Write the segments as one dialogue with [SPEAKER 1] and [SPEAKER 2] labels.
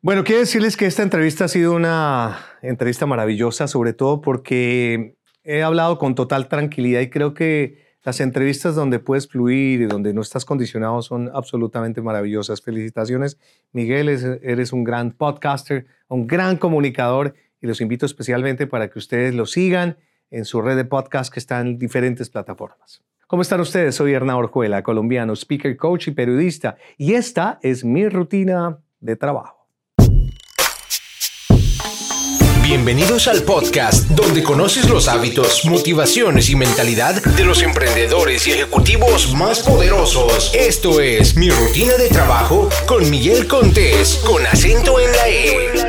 [SPEAKER 1] Bueno, quiero decirles que esta entrevista ha sido una entrevista maravillosa, sobre todo porque he hablado con total tranquilidad y creo que las entrevistas donde puedes fluir y donde no estás condicionado son absolutamente maravillosas. Felicitaciones, Miguel, eres un gran podcaster, un gran comunicador y los invito especialmente para que ustedes lo sigan en su red de podcast que está en diferentes plataformas. ¿Cómo están ustedes? Soy Hernán Orjuela, colombiano, speaker, coach y periodista, y esta es mi rutina de trabajo.
[SPEAKER 2] Bienvenidos al podcast donde conoces los hábitos, motivaciones y mentalidad de los emprendedores y ejecutivos más poderosos. Esto es Mi Rutina de Trabajo con Miguel Contés, con acento en la E.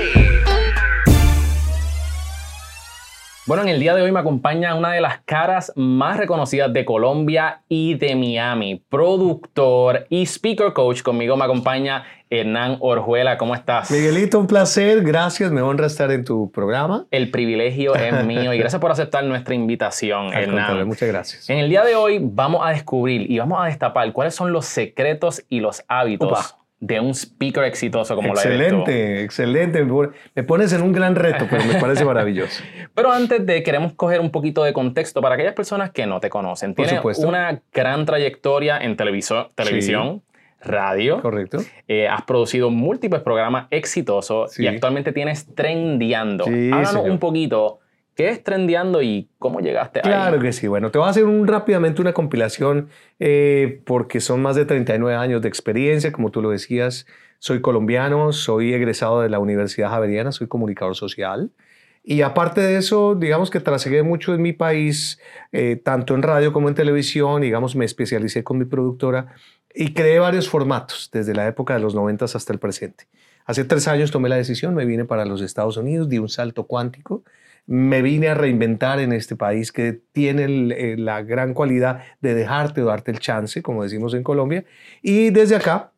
[SPEAKER 3] Bueno, en el día de hoy me acompaña una de las caras más reconocidas de Colombia y de Miami, productor y speaker coach. Conmigo me acompaña Hernán Orjuela. ¿Cómo estás?
[SPEAKER 1] Miguelito, un placer. Gracias. Me honra estar en tu programa.
[SPEAKER 3] El privilegio es mío y gracias por aceptar nuestra invitación, Hernán.
[SPEAKER 1] muchas gracias.
[SPEAKER 3] En el día de hoy vamos a descubrir y vamos a destapar cuáles son los secretos y los hábitos de un speaker exitoso como
[SPEAKER 1] excelente,
[SPEAKER 3] la
[SPEAKER 1] Excelente, excelente. Me pones en un gran reto, pero me parece maravilloso.
[SPEAKER 3] Pero antes de, queremos coger un poquito de contexto para aquellas personas que no te conocen. Tienes una gran trayectoria en televisión, radio.
[SPEAKER 1] Correcto.
[SPEAKER 3] Eh, has producido múltiples programas exitosos y actualmente tienes Trendeando. Háblanos un poquito ¿Qué es Trendeando y cómo llegaste
[SPEAKER 1] claro ahí? Claro que sí. Bueno, te voy a hacer un, rápidamente una compilación eh, porque son más de 39 años de experiencia, como tú lo decías. Soy colombiano, soy egresado de la Universidad Javeriana, soy comunicador social. Y aparte de eso, digamos que trasegué mucho en mi país, eh, tanto en radio como en televisión, digamos, me especialicé con mi productora y creé varios formatos desde la época de los 90 hasta el presente. Hace tres años tomé la decisión, me vine para los Estados Unidos, di un salto cuántico me vine a reinventar en este país que tiene eh, la gran cualidad de dejarte darte el chance, como decimos en Colombia. Y desde acá,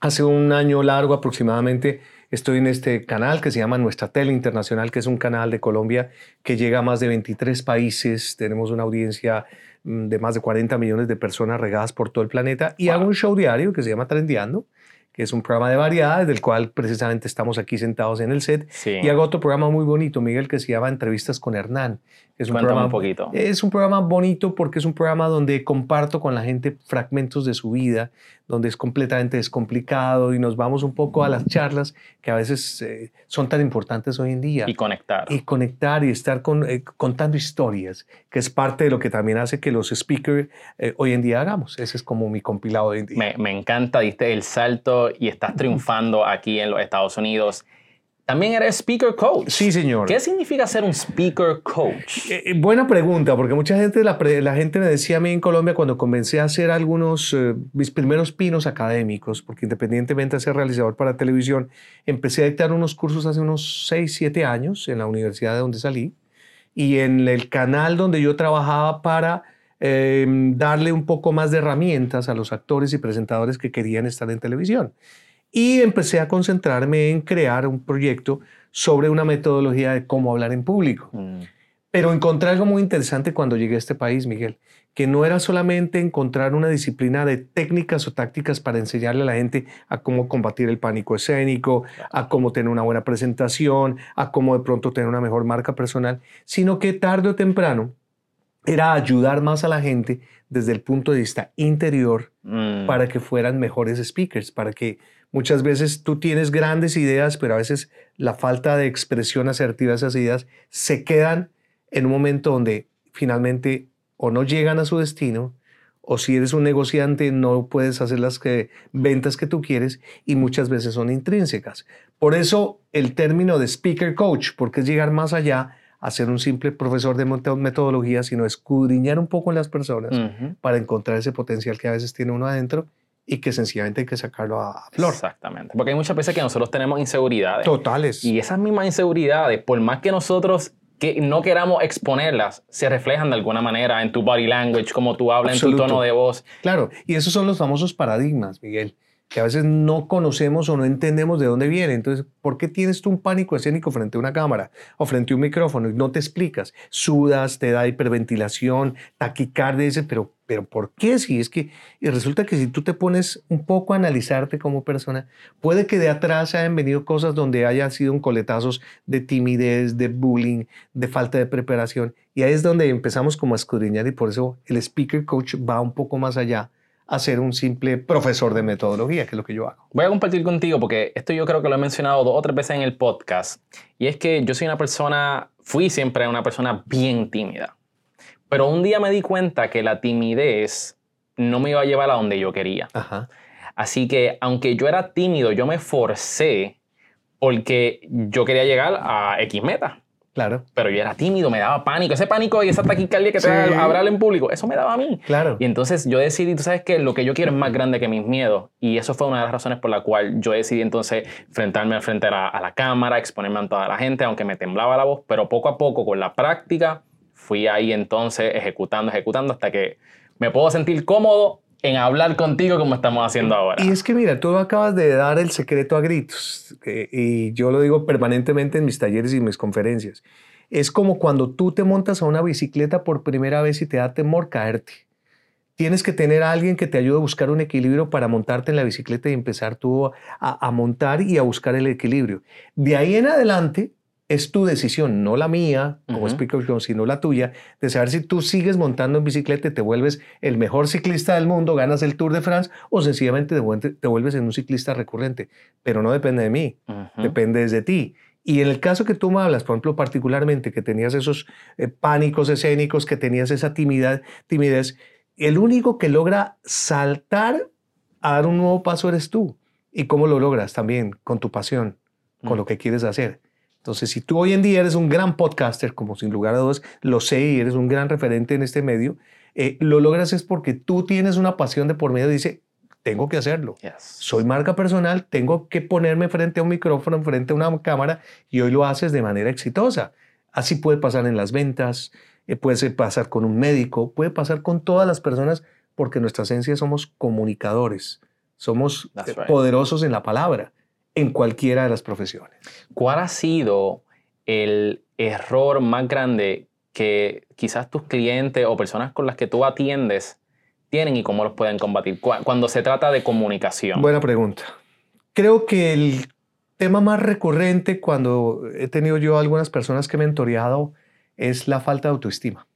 [SPEAKER 1] hace un año largo aproximadamente, estoy en este canal que se llama Nuestra Tele Internacional, que es un canal de Colombia que llega a más de 23 países. Tenemos una audiencia de más de 40 millones de personas regadas por todo el planeta y hago un show diario que se llama Trendeando que es un programa de variedades, del cual precisamente estamos aquí sentados en el set. Y hago otro programa muy bonito, Miguel, que se llama Entrevistas con Hernán.
[SPEAKER 3] Es un programa, un poquito.
[SPEAKER 1] Es un programa bonito porque es un programa donde comparto con la gente fragmentos de su vida, donde es completamente descomplicado y nos vamos un poco a las charlas que a veces eh, son tan importantes hoy en día.
[SPEAKER 3] Y conectar.
[SPEAKER 1] Y conectar y estar con, eh, contando historias, que es parte de lo que también hace que los speakers eh, hoy en día hagamos. Ese es como mi compilado de hoy en día.
[SPEAKER 3] Me, me encanta, diste el salto y estás triunfando aquí en los Estados Unidos. También eres speaker coach.
[SPEAKER 1] Sí, señor.
[SPEAKER 3] ¿Qué significa ser un speaker coach?
[SPEAKER 1] Eh, eh, buena pregunta, porque mucha gente, la, la, gente me decía a mí en Colombia cuando comencé a hacer algunos, eh, mis primeros pinos académicos, porque independientemente de ser realizador para televisión, empecé a dictar unos cursos hace unos 6, 7 años en la universidad de donde salí y en el canal donde yo trabajaba para em, darle un poco más de herramientas a los actores y presentadores que querían estar en televisión y empecé a concentrarme en crear un proyecto sobre una metodología de cómo hablar en público. Mm. Pero encontré algo muy interesante cuando llegué a este país, Miguel, que no era solamente encontrar una disciplina de técnicas o tácticas para enseñarle a la gente a cómo combatir el pánico escénico, a cómo tener una buena presentación, a cómo de pronto tener una mejor marca personal, sino que tarde o temprano era ayudar más a la gente desde el punto de vista interior mm. para que fueran mejores speakers, para que Muchas veces tú tienes grandes ideas, pero a veces la falta de expresión asertiva de esas ideas se quedan en un momento donde finalmente o no llegan a su destino, o si eres un negociante no puedes hacer las que, ventas que tú quieres y muchas veces son intrínsecas. Por eso el término de speaker coach, porque es llegar más allá a ser un simple profesor de metodología, sino escudriñar un poco en las personas para encontrar ese potencial que a veces tiene uno adentro y que sencillamente hay que sacarlo a flor.
[SPEAKER 3] Exactamente. Porque hay muchas veces que nosotros tenemos inseguridades.
[SPEAKER 1] Totales.
[SPEAKER 3] Y esas mismas inseguridades, por más que nosotros que no queramos exponerlas, se reflejan de alguna manera en tu body language, como tú hablas, en tu tono de voz.
[SPEAKER 1] Claro, y esos son los famosos paradigmas, Miguel. Que a veces no conocemos o no entendemos de dónde viene. Entonces, ¿por qué tienes tú un pánico escénico frente a una cámara o frente a un micrófono y no te explicas? Sudas, te da hiperventilación, taquicardia, dices, pero, pero ¿por qué? Si es que y resulta que si tú te pones un poco a analizarte como persona, puede que de atrás hayan venido cosas donde haya sido un coletazos de timidez, de bullying, de falta de preparación. Y ahí es donde empezamos como a escudriñar y por eso el speaker coach va un poco más allá a ser un simple profesor de metodología, que es lo que yo hago.
[SPEAKER 3] Voy a compartir contigo porque esto yo creo que lo he mencionado dos o tres veces en el podcast. Y es que yo soy una persona, fui siempre una persona bien tímida. Pero un día me di cuenta que la timidez no me iba a llevar a donde yo quería. Así que aunque yo era tímido, yo me forcé porque yo quería llegar a X meta.
[SPEAKER 1] Claro.
[SPEAKER 3] Pero yo era tímido, me daba pánico. Ese pánico y esa taquicardia que te da hablar en público, eso me daba a mí.
[SPEAKER 1] Claro.
[SPEAKER 3] Y entonces yo decidí, tú sabes que lo que yo quiero es más grande que mis miedos. Y eso fue una de las razones por la cual yo decidí entonces enfrentarme frente a la, a la cámara, exponerme a toda la gente, aunque me temblaba la voz. Pero poco a poco, con la práctica, fui ahí entonces ejecutando, ejecutando hasta que me puedo sentir cómodo en hablar contigo como estamos haciendo ahora.
[SPEAKER 1] Y es que mira, tú acabas de dar el secreto a gritos, y yo lo digo permanentemente en mis talleres y mis conferencias. Es como cuando tú te montas a una bicicleta por primera vez y te da temor caerte. Tienes que tener a alguien que te ayude a buscar un equilibrio para montarte en la bicicleta y empezar tú a, a montar y a buscar el equilibrio. De ahí en adelante, es tu decisión, no la mía como uh sino la tuya, de saber si tú sigues montando en bicicleta y te vuelves el mejor ciclista del mundo, ganas el Tour de France o sencillamente te vuelves en un ciclista recurrente. Pero no depende de mí, depende de ti. Y en el caso que tú me hablas, por ejemplo, particularmente que tenías esos eh, pánicos escénicos, que tenías esa timidez, timidez, el único que logra saltar a dar un nuevo paso eres tú. ¿Y cómo lo logras? También con tu pasión, con lo que quieres hacer. Entonces, si tú hoy en día eres un gran podcaster, como sin lugar a dudas lo sé y eres un gran referente en este medio, eh, lo logras es porque tú tienes una pasión de por medio y dice, tengo que hacerlo. Soy marca personal, tengo que ponerme frente a un micrófono, frente a una cámara y hoy lo haces de manera exitosa. Así puede pasar en las ventas, eh, puede pasar con un médico, puede pasar con todas las personas porque nuestra esencia somos comunicadores, somos eh, poderosos en la palabra en cualquiera de las profesiones.
[SPEAKER 3] ¿Cuál ha sido el error más grande que quizás tus clientes o personas con las que tú atiendes tienen y cómo los pueden combatir cuando se trata de comunicación?
[SPEAKER 1] Buena pregunta. Creo que el tema más recurrente cuando he tenido yo algunas personas que he mentoreado es la falta de autoestima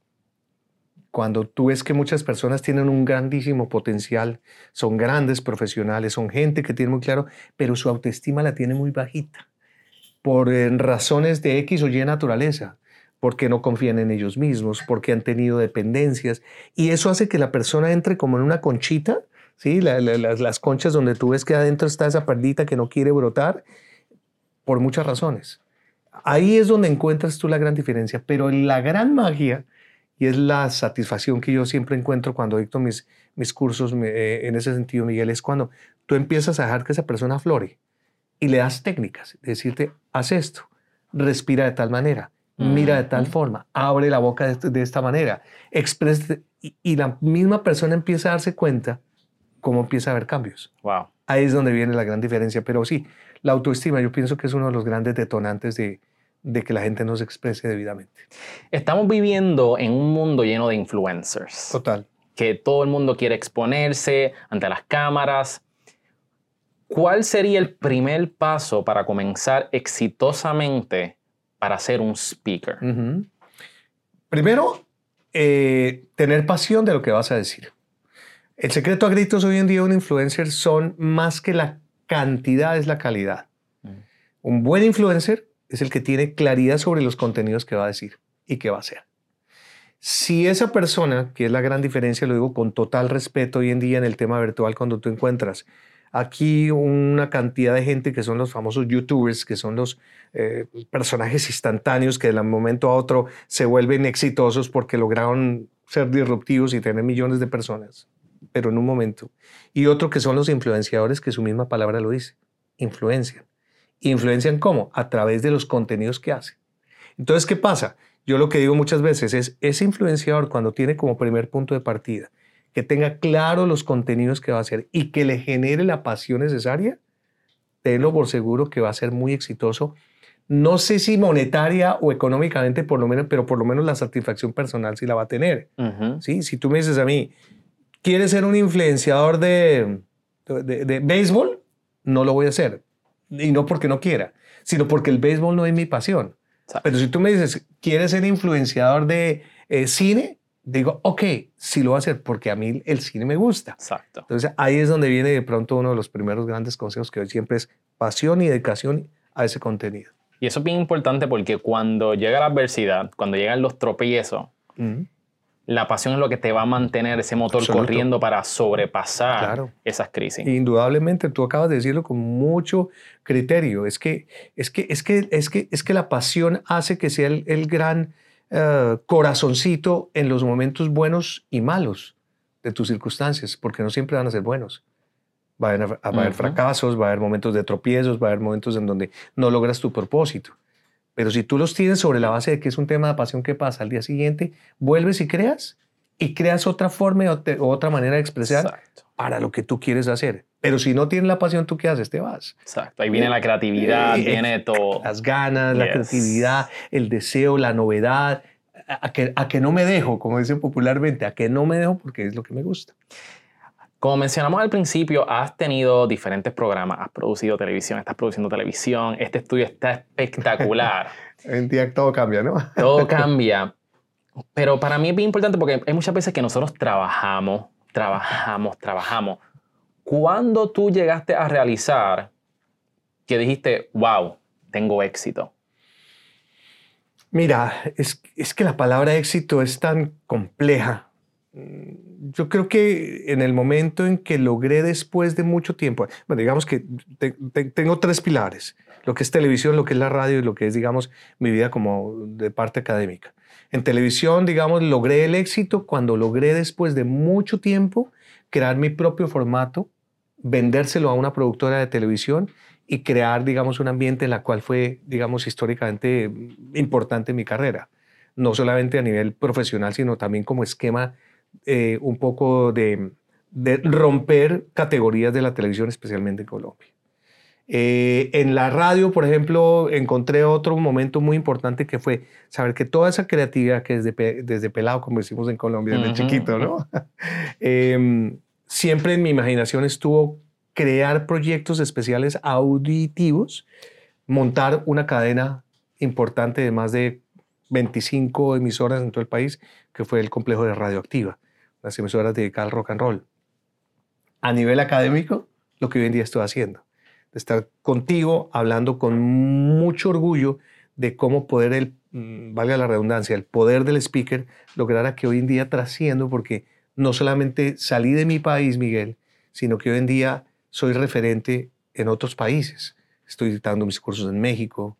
[SPEAKER 1] cuando tú ves que muchas personas tienen un grandísimo potencial, son grandes profesionales, son gente que tiene muy claro, pero su autoestima la tiene muy bajita, por eh, razones de X o Y naturaleza, porque no confían en ellos mismos, porque han tenido dependencias, y eso hace que la persona entre como en una conchita, ¿sí? las, conchas donde tú ves que adentro está esa perdita que no quiere brotar, por muchas razones. Ahí es donde encuentras tú la gran diferencia, pero la gran magia y es la satisfacción que yo siempre encuentro cuando dicto mis, mis cursos eh, en ese sentido, Miguel, es cuando tú empiezas a dejar que esa persona flore y le das técnicas, decirte, haz esto, respira de tal manera, mira de tal forma, abre la boca de, de esta manera, expresa, y, y, la misma persona empieza a darse cuenta cómo empieza a haber cambios.
[SPEAKER 3] Wow.
[SPEAKER 1] Ahí es donde viene la gran diferencia, pero sí, la autoestima yo pienso que es uno de los grandes detonantes de, de que la gente no se exprese debidamente.
[SPEAKER 3] Estamos viviendo en un mundo lleno de influencers.
[SPEAKER 1] Total.
[SPEAKER 3] Que todo el mundo quiere exponerse ante las cámaras. ¿Cuál sería el primer paso para comenzar exitosamente para ser un speaker?
[SPEAKER 1] Primero, eh, tener pasión de lo que vas a decir. El secreto a gritos hoy en día de un influencer son más que la cantidad, es la calidad. Mm. Un buen influencer es el que tiene claridad sobre los contenidos que va a decir y que va a hacer. Si esa persona, que es la gran diferencia, lo digo con total respeto hoy en día en el tema virtual, cuando tú encuentras aquí una cantidad de gente que son los famosos youtubers, que son los eh, personajes instantáneos que de un momento a otro se vuelven exitosos porque lograron ser disruptivos y tener millones de personas, pero en un momento. Y otro que son los influenciadores, que su misma palabra lo dice, influencian. ¿Influencian cómo? A través de los contenidos que hacen. Entonces, ¿qué pasa? Yo lo que digo muchas veces es, ese influenciador cuando tiene como primer punto de partida que tenga claro los contenidos que va a hacer y que le genere la pasión necesaria, tenlo por seguro que va a ser muy exitoso. No sé si monetaria o económicamente, por lo menos, pero por lo menos la satisfacción personal sí la va a tener. ¿sí? Si tú me dices a mí, ¿quieres ser un influenciador de, de, béisbol? No lo voy a hacer. Y no porque no quiera, sino porque el béisbol no es mi pasión. Pero si tú me dices, ¿quieres ser influenciador de eh, cine? digo, ok, sí lo voy a hacer porque a mí el cine me gusta.
[SPEAKER 3] Exacto.
[SPEAKER 1] Entonces ahí es donde viene de pronto uno de los primeros grandes consejos que hoy siempre es pasión y dedicación a ese contenido.
[SPEAKER 3] Y eso es bien importante porque cuando llega la adversidad, cuando llegan los tropiezos, la pasión es lo que te va a mantener ese motor corriendo para sobrepasar esas crisis.
[SPEAKER 1] Indudablemente, tú acabas de decirlo con mucho criterio. Es que, es que, es que, es que, es que la pasión hace que sea el gran eh, corazoncito en los momentos buenos y malos de tus circunstancias, porque no siempre van a ser buenos. Va a haber, a haber fracasos, va a haber momentos de tropiezos, va a haber momentos en donde no logras tu propósito. Pero si tú los tienes sobre la base de que es un tema de pasión que pasa al día siguiente, vuelves y creas y creas otra forma o, otra manera de expresar para lo que tú quieres hacer. Pero si no tienes la pasión, ¿tú qué haces? Te vas.
[SPEAKER 3] Exacto. Ahí viene la creatividad, viene todo.
[SPEAKER 1] Las ganas, la creatividad, el deseo, la novedad. A que, a que no me dejo, como dicen popularmente, a que no me dejo porque es lo que me gusta.
[SPEAKER 3] Como mencionamos al principio, has tenido diferentes programas, has producido televisión, estás produciendo televisión, este estudio está espectacular.
[SPEAKER 1] en día todo cambia, ¿no?
[SPEAKER 3] todo cambia. Pero para mí es bien importante porque hay muchas veces que nosotros trabajamos, trabajamos, trabajamos ¿Cuándo tú llegaste a realizar que dijiste, wow, tengo éxito?
[SPEAKER 1] Mira, es, que la palabra éxito es tan compleja. Yo creo que en el momento en que logré después de mucho tiempo, bueno, digamos que tengo tres pilares, lo que es televisión, lo que es la radio y lo que es, digamos, mi vida como de parte académica. En televisión, digamos, logré el éxito cuando logré después de mucho tiempo crear mi propio formato vendérselo a una productora de televisión y crear, digamos, un ambiente en la cual fue, digamos, históricamente importante mi carrera. No solamente a nivel profesional, sino también como esquema eh, un poco de, romper categorías de la televisión, especialmente en Colombia. Eh, en la radio, por ejemplo, encontré otro momento muy importante que fue saber que toda esa creatividad que desde, desde pelado, como decimos en Colombia, desde chiquito, ¿no? Em, siempre en mi imaginación estuvo crear proyectos especiales auditivos, montar una cadena importante de más de 25 emisoras en todo el país, que fue el complejo de Radioactiva, las emisoras dedicadas al rock and roll. A nivel académico, lo que hoy en día estoy haciendo, de estar contigo hablando con mucho orgullo de cómo poder, el, mm, valga la redundancia, el poder del speaker lograra que hoy en día trasciendo, porque no solamente salí de mi país, Miguel, sino que hoy en día soy referente en otros países. Estoy dictando mis cursos en México,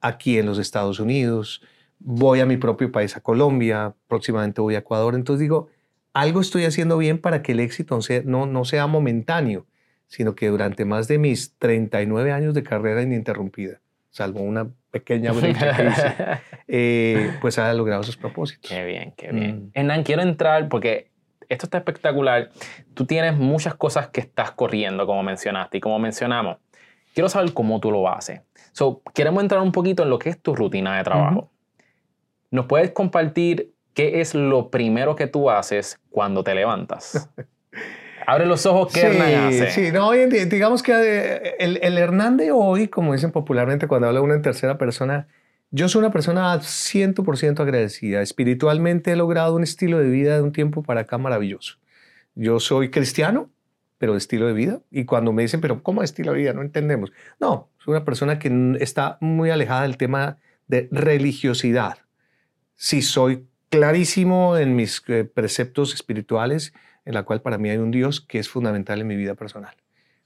[SPEAKER 1] aquí en los Estados Unidos, voy a mi propio país, a Colombia, próximamente voy a Ecuador. Entonces digo, algo estoy haciendo bien para que el éxito no, no sea momentáneo, sino que durante más de mis 39 años de carrera ininterrumpida, salvo una pequeña brecha que hice, eh, pues haya logrado sus propósitos.
[SPEAKER 3] Qué bien, qué bien. Mm. Hernán, quiero entrar porque esto está espectacular. Tú tienes muchas cosas que estás corriendo, como mencionaste, y como mencionamos, quiero saber cómo tú lo haces. So, queremos entrar un poquito en lo que es tu rutina de trabajo. ¿Nos puedes compartir qué es lo primero que tú haces cuando te levantas? Abre los ojos, ¿qué Hernán hace?
[SPEAKER 1] Sí, no, digamos que eh, el, el Hernán de hoy, como dicen popularmente cuando habla uno en tercera persona, yo soy una persona 100% agradecida. Espiritualmente he logrado un estilo de vida de un tiempo para acá maravilloso. Yo soy cristiano, pero de estilo de vida. Y cuando me dicen, pero ¿cómo estilo de vida? No entendemos. No, soy una persona que está muy alejada del tema de religiosidad. Sí, soy clarísimo en mis eh, preceptos espirituales, en la cual para mí hay un Dios que es fundamental en mi vida personal.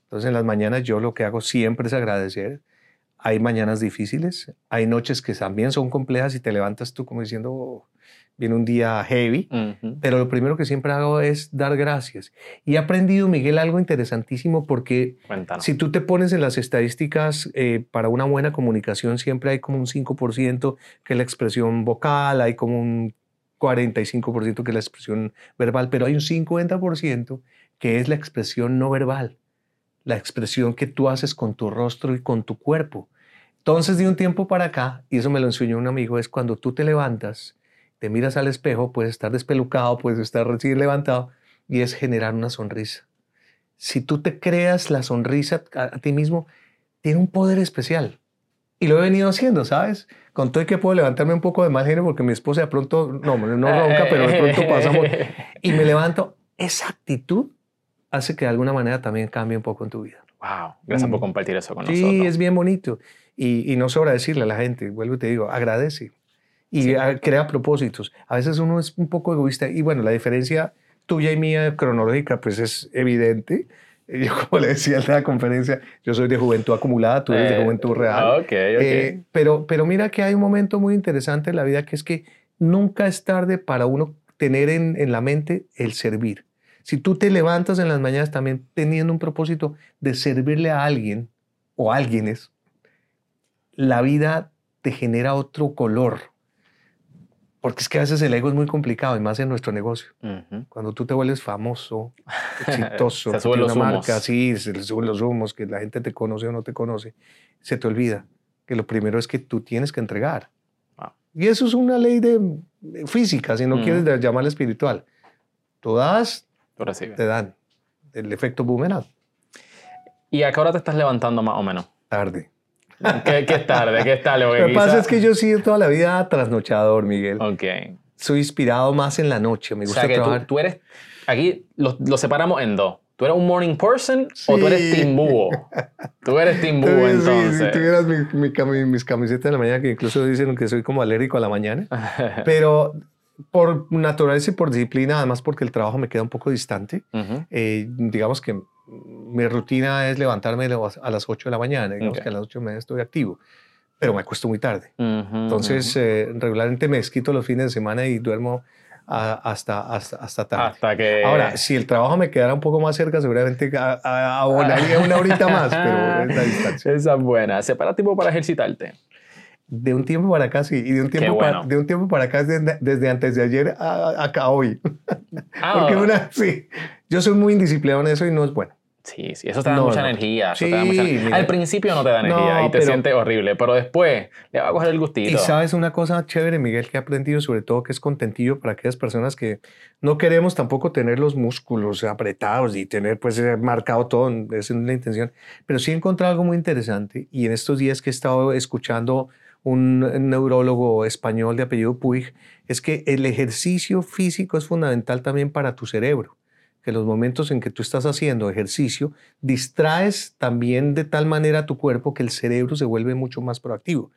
[SPEAKER 1] Entonces en las mañanas yo lo que hago siempre es agradecer hay mañanas difíciles, hay noches que también son complejas y te levantas tú como diciendo, viene un día heavy, pero lo primero que siempre hago es dar gracias. Y he aprendido, Miguel, algo interesantísimo porque si tú te pones en las estadísticas eh, para una buena comunicación, siempre hay como un 5% que es la expresión vocal, hay como un 45% que es la expresión verbal, pero hay un 50% que es la expresión no verbal, la expresión que tú haces con tu rostro y con tu cuerpo. Entonces, de un tiempo para acá, y eso me lo enseñó un amigo, es cuando tú te levantas, te miras al espejo, puedes estar despelucado, puedes estar recién levantado, y es generar una sonrisa. Si tú te creas la sonrisa a, ti mismo, tiene un poder especial. Y lo he venido haciendo, ¿sabes? Con todo y que puedo levantarme un poco de mal genio porque mi esposa de pronto, no, no ronca, pero de pronto pasamos. Y me levanto. Esa actitud hace que de alguna manera también cambie un poco en tu vida.
[SPEAKER 3] Wow, gracias por mm. compartir eso con
[SPEAKER 1] nosotros. Sí, es bien bonito. Y, y, no sobra decirle a la gente, vuelvo y te digo, agradece y crea propósitos. A veces uno es un poco egoísta y bueno, la diferencia tuya y mía cronológica pues es evidente yo como le decía en la conferencia, yo soy de juventud acumulada, tú eres de eh, juventud real.
[SPEAKER 3] Okay, okay.
[SPEAKER 1] Eh, pero, pero mira que hay un momento muy interesante en la vida que es que nunca es tarde para uno tener en, en la mente el servir. Si tú te levantas en las mañanas también teniendo un propósito de servirle a alguien o a alguienes, la vida te genera otro color porque es que a veces el ego es muy complicado y más en nuestro negocio. Cuando tú te vuelves famoso, exitoso,
[SPEAKER 3] se los
[SPEAKER 1] una marca, sí, se le suben los humos, que la gente te conoce o no te conoce, se te olvida que lo primero es que tú tienes que entregar. Y eso es una ley de física, si no quieres llamarla espiritual. Tú das, te dan. El efecto boomerang.
[SPEAKER 3] ¿Y a qué hora te estás levantando más o menos?
[SPEAKER 1] Tarde.
[SPEAKER 3] ¿Qué, qué tarde? ¿Qué tal?
[SPEAKER 1] Lo que pasa es que yo sí toda la vida trasnochador, Miguel.
[SPEAKER 3] Ok.
[SPEAKER 1] Soy inspirado más en la noche. Me gusta
[SPEAKER 3] o sea, que Tú, eres. Aquí lo, separamos en dos. ¿Tú eres un morning person o tú eres team búho? Tú eres team búho, entonces.
[SPEAKER 1] Si tuvieras mi, mis camisetas de la mañana, que incluso dicen que soy como alérgico a la mañana. Pero por naturaleza y por disciplina, además porque el trabajo me queda un poco distante, eh, digamos que mi rutina es levantarme a las 8 de la mañana, digamos que a las 8 de la mañana estoy activo, pero me acuesto muy tarde. Entonces, eh, regularmente me esquito los fines de semana y duermo hasta, hasta, hasta tarde.
[SPEAKER 3] Hasta que...
[SPEAKER 1] Ahora, si el trabajo me quedara un poco más cerca, seguramente abonaría una horita más, pero es la distancia.
[SPEAKER 3] Esa es buena. ¿Separa tiempo para ejercitarte?
[SPEAKER 1] De un tiempo para acá, sí. Y de un tiempo, para, de un tiempo para acá, desde, desde antes de ayer a, acá hoy. Ah, Porque una, sí, yo soy muy indisciplinado en eso y no es bueno.
[SPEAKER 3] Sí, sí, eso te da mucha energía. Sí, Al principio no te da energía y te sientes horrible, pero después le va a coger el gustito.
[SPEAKER 1] Y sabes una cosa chévere, Miguel, que he aprendido sobre todo que es contentillo para aquellas personas que no queremos tampoco tener los músculos apretados y tener pues eh, marcado todo, esa es la intención, pero sí he encontrado algo muy interesante y en estos días que he estado escuchando un neurólogo español de apellido Puig, es que el ejercicio físico es fundamental también para tu cerebro que los momentos en que tú estás haciendo ejercicio, distraes también de tal manera a tu cuerpo que el cerebro se vuelve mucho más proactivo,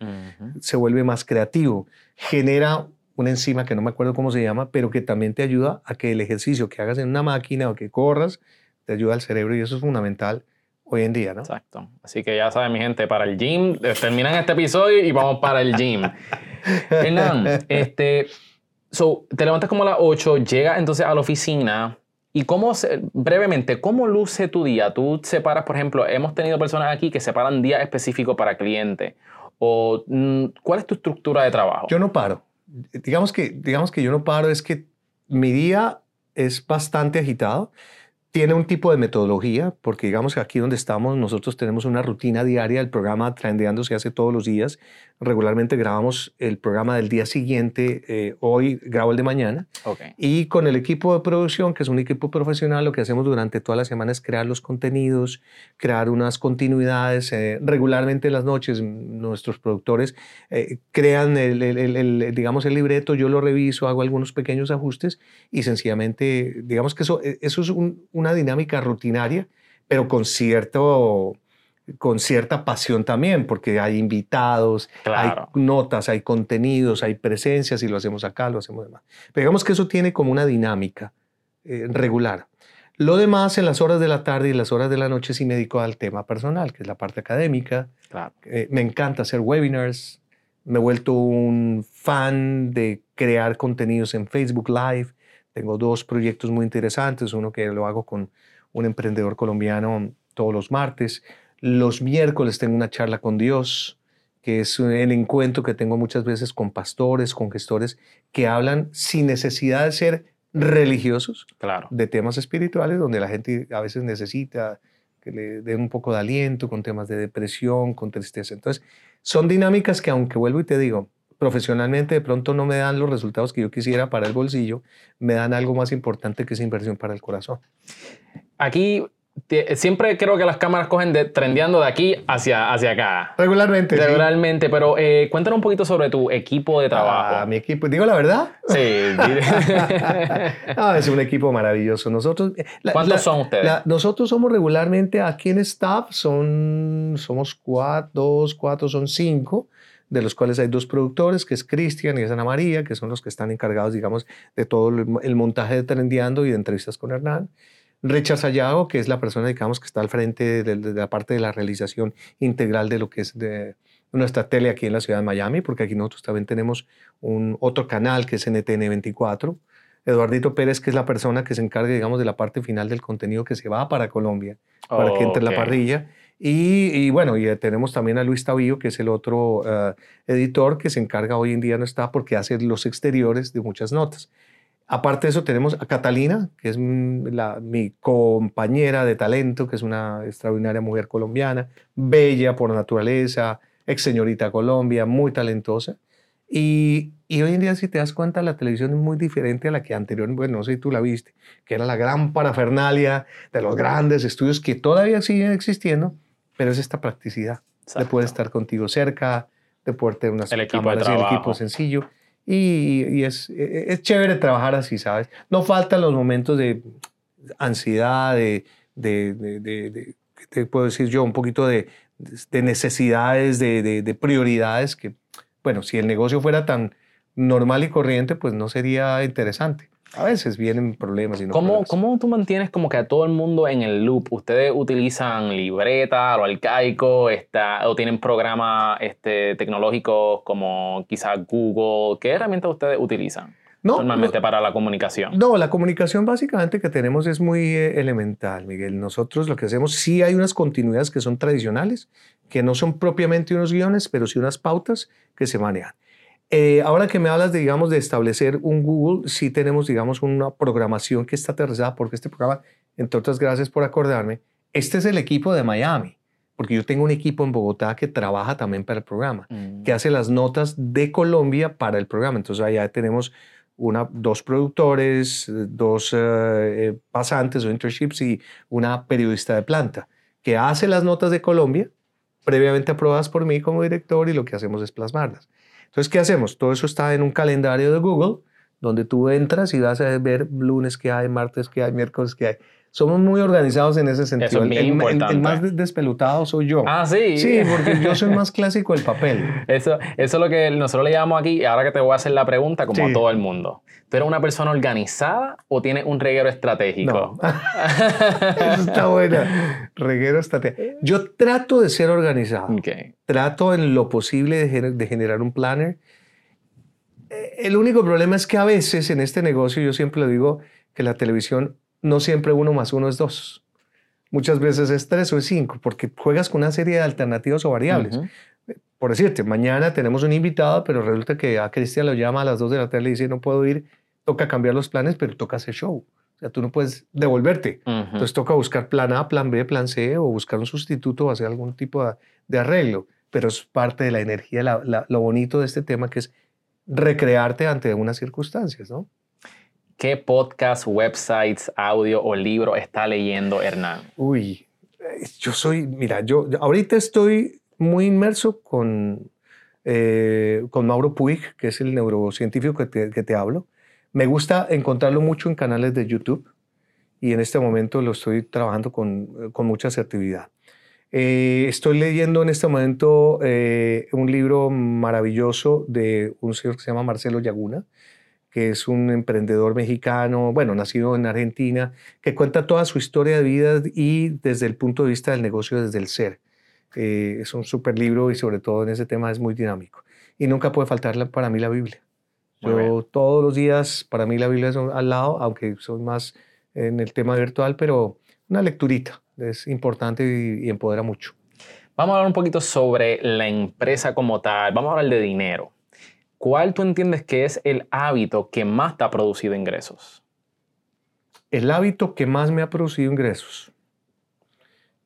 [SPEAKER 1] se vuelve más creativo, genera una enzima que no me acuerdo cómo se llama, pero que también te ayuda a que el ejercicio que hagas en una máquina o que corras, te ayuda al cerebro y eso es fundamental hoy en día, ¿no?
[SPEAKER 3] Exacto. Así que ya saben, mi gente, para el gym, eh, terminan este episodio y vamos para el gym. Hernán, este, so, te levantas como a las 8, llegas entonces a la oficina, ¿Y cómo, brevemente, cómo luce tu día? Tú separas, por ejemplo, hemos tenido personas aquí que separan día específico para cliente. ¿O mm, cuál es tu estructura de trabajo?
[SPEAKER 1] Yo no paro. Digamos que, digamos que yo no paro, es que mi día es bastante agitado tiene un tipo de metodología, porque digamos que aquí donde estamos nosotros tenemos una rutina diaria, el programa Trendeando se hace todos los días, regularmente grabamos el programa del día siguiente, eh, hoy grabo el de mañana, y con el equipo de producción, que es un equipo profesional, lo que hacemos durante toda la semana es crear los contenidos, crear unas continuidades, eh, regularmente en las noches nuestros productores eh, crean el, el, digamos, el libreto, yo lo reviso, hago algunos pequeños ajustes y sencillamente, digamos que eso, eso es un una dinámica rutinaria, pero con cierto con cierta pasión también, porque hay invitados, hay notas, hay contenidos, hay presencias, y lo hacemos acá, lo hacemos demás. Pero digamos que eso tiene como una dinámica eh, regular. Lo demás, en las horas de la tarde y las horas de la noche, sí me dedico al tema personal, que es la parte académica. Eh, me encanta hacer webinars. Me he vuelto un fan de crear contenidos en Facebook Live. Tengo dos proyectos muy interesantes, uno que lo hago con un emprendedor colombiano todos los martes. Los miércoles tengo una charla con Dios, que es el encuentro que tengo muchas veces con pastores, con gestores, que hablan sin necesidad de ser religiosos
[SPEAKER 3] claro.
[SPEAKER 1] de temas espirituales, donde la gente a veces necesita que le den un poco de aliento con temas de depresión, con tristeza. Entonces, son dinámicas que aunque vuelvo y te digo, profesionalmente de pronto no me dan los resultados que yo quisiera para el bolsillo, me dan algo más importante que esa inversión para el corazón.
[SPEAKER 3] Aquí siempre creo que las cámaras cogen de, trendeando de aquí hacia, hacia acá.
[SPEAKER 1] Regularmente.
[SPEAKER 3] Regularmente, pero eh, cuéntanos un poquito sobre tu equipo de trabajo.
[SPEAKER 1] Ah, mi equipo, digo la verdad.
[SPEAKER 3] Sí.
[SPEAKER 1] ah, es un equipo maravilloso. Nosotros,
[SPEAKER 3] eh, ¿Cuántos son ustedes?
[SPEAKER 1] nosotros somos regularmente aquí en staff, son, somos cuatro, dos, cuatro, son cinco de los cuales hay dos productores, que es Cristian y es Ana María, que son los que están encargados, digamos, de todo el montaje de Trendeando y de entrevistas con Hernán. Richard Sayago, que es la persona, digamos, que está al frente de, la parte de la realización integral de lo que es de nuestra tele aquí en la ciudad de Miami, porque aquí nosotros también tenemos un otro canal que es NTN 24. Eduardito Pérez, que es la persona que se encarga, digamos, de la parte final del contenido que se va para Colombia, para que entre la parrilla. Y, bueno, y tenemos también a Luis Tabillo, que es el otro eh, editor que se encarga hoy en día, no está, porque hace los exteriores de muchas notas. Aparte de eso, tenemos a Catalina, que es la, mi compañera de talento, que es una extraordinaria mujer colombiana, bella por naturaleza, ex señorita Colombia, muy talentosa. Y, y, hoy en día, si te das cuenta, la televisión es muy diferente a la que anteriormente, bueno, no sé si tú la viste, que era la gran parafernalia de los grandes estudios que todavía siguen existiendo, pero es esta practicidad de poder estar contigo cerca, de poder tener unas
[SPEAKER 3] el
[SPEAKER 1] cámaras
[SPEAKER 3] y
[SPEAKER 1] el equipo sencillo. Y, es, e, es, chévere trabajar así, ¿sabes? No faltan los momentos de ansiedad, de, de, de, te puedo decir yo? Un poquito de, necesidades, de, prioridades que, bueno, si el negocio fuera tan normal y corriente, pues no sería interesante. A veces vienen problemas. Y no
[SPEAKER 3] ¿Cómo, ¿Cómo tú mantienes como que a todo el mundo en el loop? ¿Ustedes utilizan libreta, lo arcaico, está, o tienen programas este, tecnológicos como quizás Google? ¿Qué herramientas ustedes utilizan? normalmente para la comunicación?
[SPEAKER 1] No, la comunicación básicamente que tenemos es muy eh, elemental, Miguel. Nosotros lo que hacemos, sí hay unas continuidades que son tradicionales, que no son propiamente unos guiones, pero sí unas pautas que se manejan. Eh, ahora que me hablas, de, digamos, de establecer un Google, sí tenemos, digamos, una programación que está aterrizada, porque este programa, entre otras gracias por acordarme, este es el equipo de Miami, porque yo tengo un equipo en Bogotá que trabaja también para el programa, que mm. hace las notas de Colombia para el programa. Entonces allá tenemos una, dos productores, dos eh, eh, pasantes o internships y una periodista de planta, que hace las notas de Colombia, previamente aprobadas por mí como director, y lo que hacemos es plasmarlas. Entonces, ¿qué hacemos? Todo eso está en un calendario de Google, donde tú entras y vas a ver lunes que hay, martes que hay, miércoles que hay. Somos muy organizados en ese sentido.
[SPEAKER 3] el,
[SPEAKER 1] el, más despelutado soy yo.
[SPEAKER 3] Ah, sí.
[SPEAKER 1] Sí, porque yo soy más clásico del papel.
[SPEAKER 3] Eso, eso es lo que nosotros le llamamos aquí, ahora que te voy a hacer la pregunta, como a todo el mundo. ¿Tú eres una persona organizada o tienes un reguero estratégico?
[SPEAKER 1] No. eso está bueno. Reguero estratégico. Yo trato de ser organizado.
[SPEAKER 3] Okay.
[SPEAKER 1] Trato en lo posible de, de generar un planner. Eh, el único problema es que a veces en este negocio, yo siempre lo digo, que la televisión no siempre uno más uno es dos. Muchas veces es tres o es cinco, porque juegas con una serie de alternativas o variables. Por decirte, mañana tenemos un invitado, pero resulta que a Cristian lo llama a las dos de la tarde y dice, no puedo ir, toca cambiar los planes, pero toca hacer show. O sea, tú no puedes devolverte. Entonces toca buscar plan A, plan B, plan C o buscar un sustituto o hacer algún tipo de, arreglo. Pero es parte de la energía, lo bonito de este tema que es recrearte ante unas circunstancias, ¿no?
[SPEAKER 3] ¿Qué podcast, websites, audio o libro está leyendo Hernán?
[SPEAKER 1] Uy, yo soy, mira, yo ahorita estoy muy inmerso con, eh, con Mauro Puig, que es el neurocientífico que te, hablo. Me gusta encontrarlo mucho en canales de YouTube y en este momento lo estoy trabajando con, con mucha asertividad. Eh, estoy leyendo en este momento eh, un libro maravilloso de un señor que se llama Marcelo Yaguna, que es un emprendedor mexicano, bueno, nacido en Argentina, que cuenta toda su historia de vida y desde el punto de vista del negocio, desde el ser. Eh, es un súper libro y sobre todo en ese tema es muy dinámico. Y nunca puede faltar para mí la Biblia. Yo todos los días, para mí la Biblia es al lado, aunque soy más en el tema virtual, pero una lecturita es importante y empodera mucho.
[SPEAKER 3] Vamos a hablar un poquito sobre la empresa como tal. Vamos a hablar de dinero. ¿Cuál tú entiendes que es el hábito que más te ha producido ingresos?
[SPEAKER 1] El hábito que más me ha producido ingresos.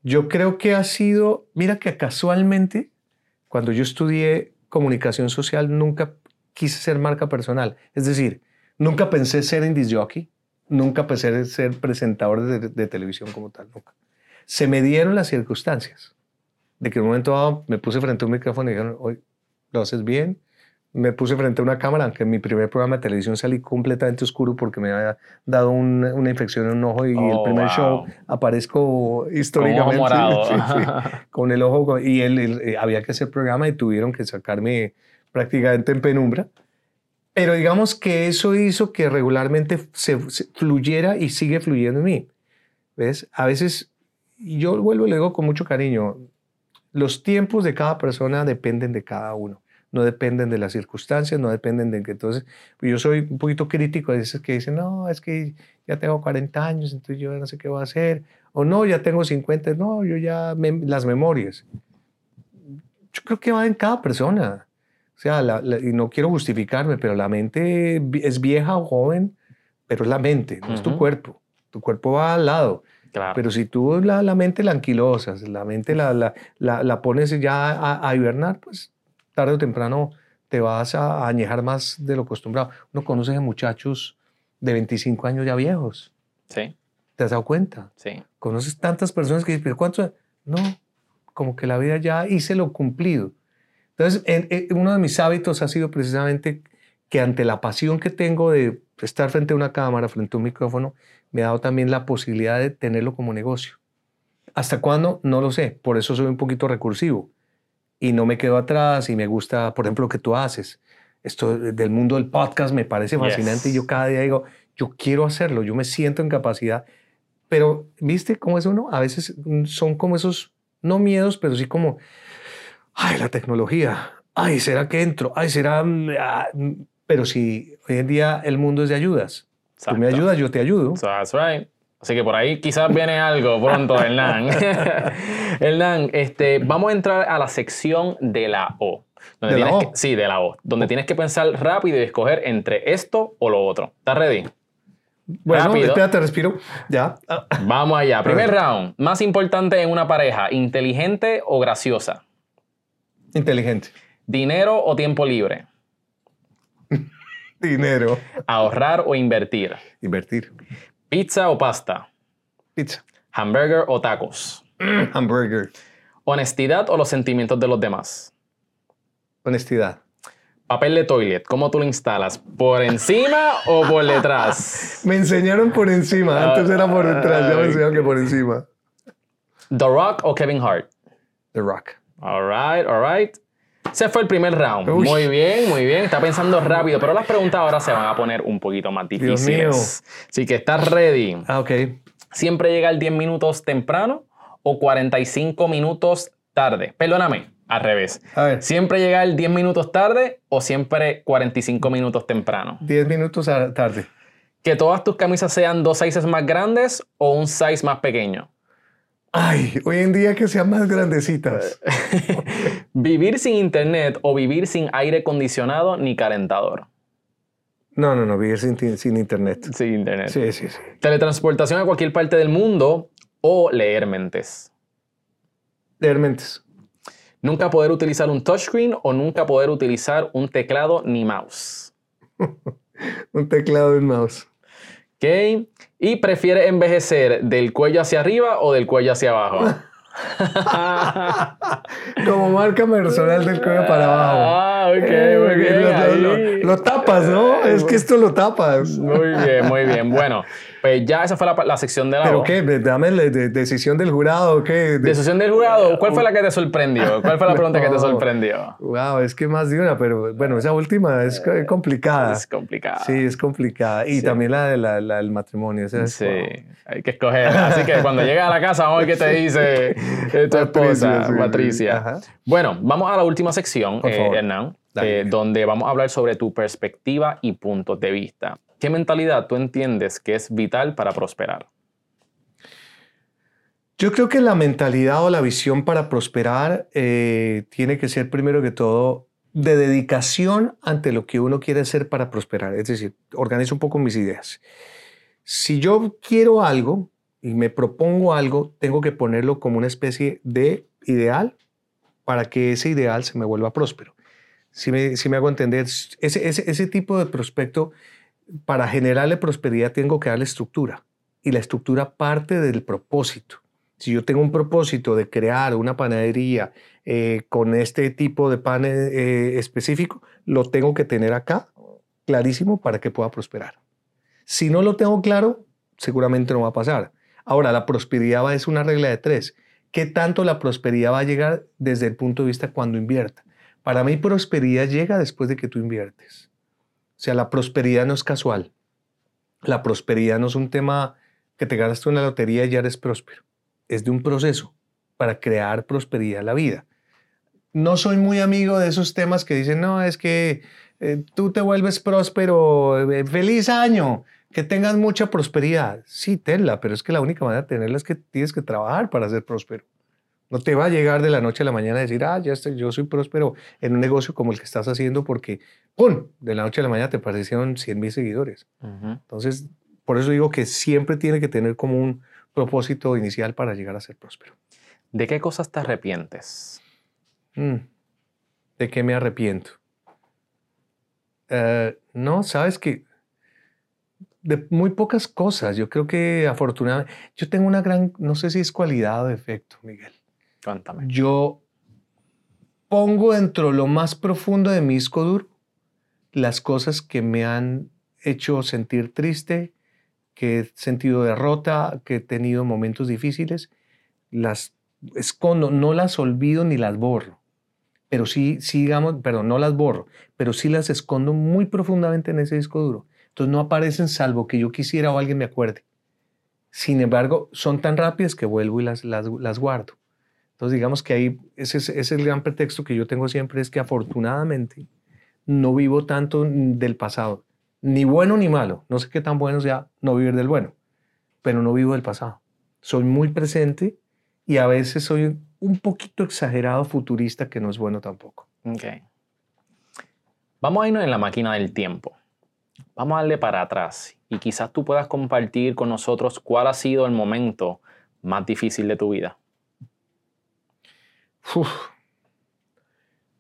[SPEAKER 1] Yo creo que ha sido, mira que casualmente, cuando yo estudié comunicación social, nunca quise ser marca personal. Es decir, nunca pensé ser en jockey, nunca pensé ser presentador de, de televisión como tal, nunca. Se me dieron las circunstancias de que en un momento dado me puse frente a un micrófono y dijeron, hoy lo haces bien. Me puse frente a una cámara, aunque en mi primer programa de televisión salí completamente oscuro porque me había dado una infección en un ojo y el
[SPEAKER 3] Oh,
[SPEAKER 1] primer
[SPEAKER 3] wow.
[SPEAKER 1] show aparezco históricamente
[SPEAKER 3] Con ojo morado.
[SPEAKER 1] sí, sí, con el ojo y él, él, eh, había que hacer programa y tuvieron que sacarme prácticamente en penumbra. Pero digamos que eso hizo que regularmente se, se fluyera y sigue fluyendo en mí. ¿Ves? A veces, yo vuelvo y le digo con mucho cariño, los tiempos de cada persona dependen de cada uno, no dependen de las circunstancias, no dependen de que entonces, pues yo soy un poquito crítico a veces que dicen, no, es que ya tengo 40 años, entonces yo no sé qué voy a hacer, o no, ya tengo 50, no, yo ya, me- las memorias. Yo creo que va en cada persona. O sea, la- la- y no quiero justificarme, pero la mente es vieja o joven, pero es la mente, no es tu cuerpo. Tu cuerpo va al lado.
[SPEAKER 3] Claro.
[SPEAKER 1] Pero si tú la, la mente la anquilosas, la mente la, la, la, la pones ya a, a hibernar, pues tarde o temprano te vas a añejar más de lo acostumbrado. Uno conoce a muchachos de 25 años ya viejos.
[SPEAKER 3] Sí,
[SPEAKER 1] ¿Te has dado cuenta?
[SPEAKER 3] sí.
[SPEAKER 1] Conoces tantas personas que dicen, ¿pero cuánto? No, como que la vida ya hice lo cumplido. Entonces, en- en- uno de mis hábitos ha sido precisamente que ante la pasión que tengo de estar frente a una cámara, frente a un micrófono, me ha dado también la posibilidad de tenerlo como negocio. ¿Hasta cuándo? No lo sé. Por eso soy un poquito recursivo. Y no me quedo atrás y me gusta, por ejemplo, lo que tú haces. Esto del mundo del podcast me parece fascinante
[SPEAKER 3] Yes.
[SPEAKER 1] y yo cada día digo, yo quiero hacerlo, yo me siento en capacidad. Pero, ¿viste cómo es uno? A veces son como esos, no miedos, pero sí como, ay, la tecnología, ay, ¿será que entro? Ay, ¿será? mm, ah, mm". Pero si hoy en día el mundo es de ayudas, tú me
[SPEAKER 3] Exacto.
[SPEAKER 1] ayudas, yo te ayudo.
[SPEAKER 3] So that's right. Así que por ahí quizás viene algo pronto, Hernán. Hernán, este, vamos a entrar a la sección de la O. Donde
[SPEAKER 1] ¿De la
[SPEAKER 3] tienes
[SPEAKER 1] O?
[SPEAKER 3] que- sí, de la O. Donde tienes que pensar rápido y escoger entre esto o lo otro. ¿Estás ready?
[SPEAKER 1] Bueno,
[SPEAKER 3] Rápido.
[SPEAKER 1] espérate, respiro. Ya.
[SPEAKER 3] Vamos allá. Primer round. Más importante en una pareja, inteligente o graciosa.
[SPEAKER 1] Inteligente.
[SPEAKER 3] Dinero o tiempo libre.
[SPEAKER 1] Dinero.
[SPEAKER 3] Ahorrar o invertir.
[SPEAKER 1] Invertir.
[SPEAKER 3] Pizza o pasta.
[SPEAKER 1] Pizza.
[SPEAKER 3] Hamburger o tacos.
[SPEAKER 1] Hamburger.
[SPEAKER 3] Honestidad o los sentimientos de los demás.
[SPEAKER 1] Honestidad.
[SPEAKER 3] Papel de toilet, ¿cómo tú lo instalas? ¿Por encima o por detrás?
[SPEAKER 1] Me enseñaron por encima. Antes era por detrás. Ya me enseñaron que por encima.
[SPEAKER 3] ¿The Rock o Kevin Hart?
[SPEAKER 1] The Rock.
[SPEAKER 3] All right, all right. Ese fue el primer round.
[SPEAKER 1] Uy.
[SPEAKER 3] Muy bien, muy bien. Está pensando rápido, pero las preguntas ahora se van a poner un poquito más difíciles. Así que estás ready.
[SPEAKER 1] Ah, ok.
[SPEAKER 3] ¿Siempre llegar 10 minutos temprano o 45 minutos tarde? Perdóname, al revés.
[SPEAKER 1] A ver.
[SPEAKER 3] ¿Siempre llegar 10 minutos tarde o siempre 45 minutos temprano?
[SPEAKER 1] 10 minutos tarde.
[SPEAKER 3] ¿Que todas tus camisas sean dos sizes más grandes o un size más pequeño?
[SPEAKER 1] Ay, hoy en día que sean más grandecitas.
[SPEAKER 3] ¿Vivir sin internet o vivir sin aire acondicionado ni calentador?
[SPEAKER 1] No, no, no, vivir sin, sin internet.
[SPEAKER 3] Sin internet.
[SPEAKER 1] Sí, sí, sí.
[SPEAKER 3] ¿Teletransportación a cualquier parte del mundo o leer mentes?
[SPEAKER 1] Leer mentes.
[SPEAKER 3] Nunca poder utilizar un touchscreen o nunca poder utilizar un teclado ni mouse.
[SPEAKER 1] Un teclado y un mouse.
[SPEAKER 3] ¿Ok? ¿Y prefiere envejecer del cuello hacia arriba o del cuello hacia abajo?
[SPEAKER 1] Como marca personal del cuello para abajo.
[SPEAKER 3] Ah, ok,
[SPEAKER 1] Eh,
[SPEAKER 3] muy bien.
[SPEAKER 1] lo, lo- lo-
[SPEAKER 3] ahí.
[SPEAKER 1] lo tapas, ¿no? Es que esto lo tapas.
[SPEAKER 3] Muy bien, muy bien. Bueno, pues ya esa fue la, la sección de la
[SPEAKER 1] ¿Pero qué? Dame la de- decisión del jurado, ¿qué? De-
[SPEAKER 3] Decisión del jurado, ¿cuál fue la que te sorprendió? ¿Cuál fue la pregunta que te sorprendió?
[SPEAKER 1] Wow, es que más de una, pero bueno, esa última es co- complicada.
[SPEAKER 3] Es complicada.
[SPEAKER 1] Sí, es complicada. Y
[SPEAKER 3] Sí.
[SPEAKER 1] también la del la, la del matrimonio. esa es-
[SPEAKER 3] Sí,
[SPEAKER 1] wow.
[SPEAKER 3] hay que escoger. Así que cuando llegas a la casa, vamos a ver qué te dice eh, tu esposa. Patricia. Bueno, vamos a la última sección, eh. Hernán, eh, donde vamos a hablar sobre tu perspectiva y puntos de vista. ¿Qué mentalidad tú entiendes que es vital para prosperar?
[SPEAKER 1] Yo creo que la mentalidad o la visión para prosperar eh, tiene que ser primero que todo de dedicación ante lo que uno quiere hacer para prosperar. Es decir, organizo un poco mis ideas. Si yo quiero algo y me propongo algo, tengo que ponerlo como una especie de ideal para que ese ideal se me vuelva próspero. Si me, hago entender, ese tipo de prospecto, para generarle prosperidad tengo que darle estructura. Y la estructura parte del propósito. Si yo tengo un propósito de crear una panadería eh, con este tipo de pan eh, específico, lo tengo que tener acá clarísimo para que pueda prosperar. Si no lo tengo claro, seguramente no va a pasar. Ahora, la prosperidad es una regla de tres. ¿Qué tanto la prosperidad va a llegar desde el punto de vista cuando invierta? Para mí, prosperidad llega después de que tú inviertes. O sea, la prosperidad no es casual. La prosperidad no es un tema que te ganas tú en la lotería y ya eres próspero es de un proceso para crear prosperidad en la vida. No soy muy amigo de esos temas que dicen, no, es que eh, tú te vuelves próspero, eh, feliz año, que tengas mucha prosperidad. Sí, tenla, pero es que la única manera de tenerla es que tienes que trabajar para ser próspero. No te va a llegar de la noche a la mañana a decir, ah, ya estoy, yo soy próspero en un negocio como el que estás haciendo porque, ¡pum!, de la noche a la mañana te aparecieron 100 mil seguidores. Entonces, por eso digo que siempre tiene que tener como un, propósito inicial para llegar a ser próspero.
[SPEAKER 3] ¿De qué cosas te arrepientes?
[SPEAKER 1] Mm, ¿De qué me arrepiento? Eh, no, sabes que de muy pocas cosas. Yo creo que afortunadamente, yo tengo una gran, no sé si es cualidad o defecto, Miguel.
[SPEAKER 3] Cuéntame.
[SPEAKER 1] Yo pongo dentro lo más profundo de mi disco duro las cosas que me han hecho sentir triste, que he sentido derrota, que he tenido momentos difíciles, las escondo, no las olvido ni las borro, pero sí, sí digamos, perdón, no las borro, pero sí las escondo muy profundamente en ese disco duro. Entonces no aparecen salvo que yo quisiera o alguien me acuerde. Sin embargo, son tan rápidas que vuelvo y las, las, las guardo. Entonces digamos que ahí ese es, el gran pretexto que yo tengo siempre, es que afortunadamente no vivo tanto del pasado ni bueno ni malo. No sé qué tan bueno sea no vivir del bueno, pero no vivo del pasado. Soy muy presente y a veces soy un poquito exagerado futurista que no es bueno tampoco.
[SPEAKER 3] Ok. Vamos a irnos en la máquina del tiempo. Vamos a darle para atrás y quizás tú puedas compartir con nosotros cuál ha sido el momento más difícil de tu vida.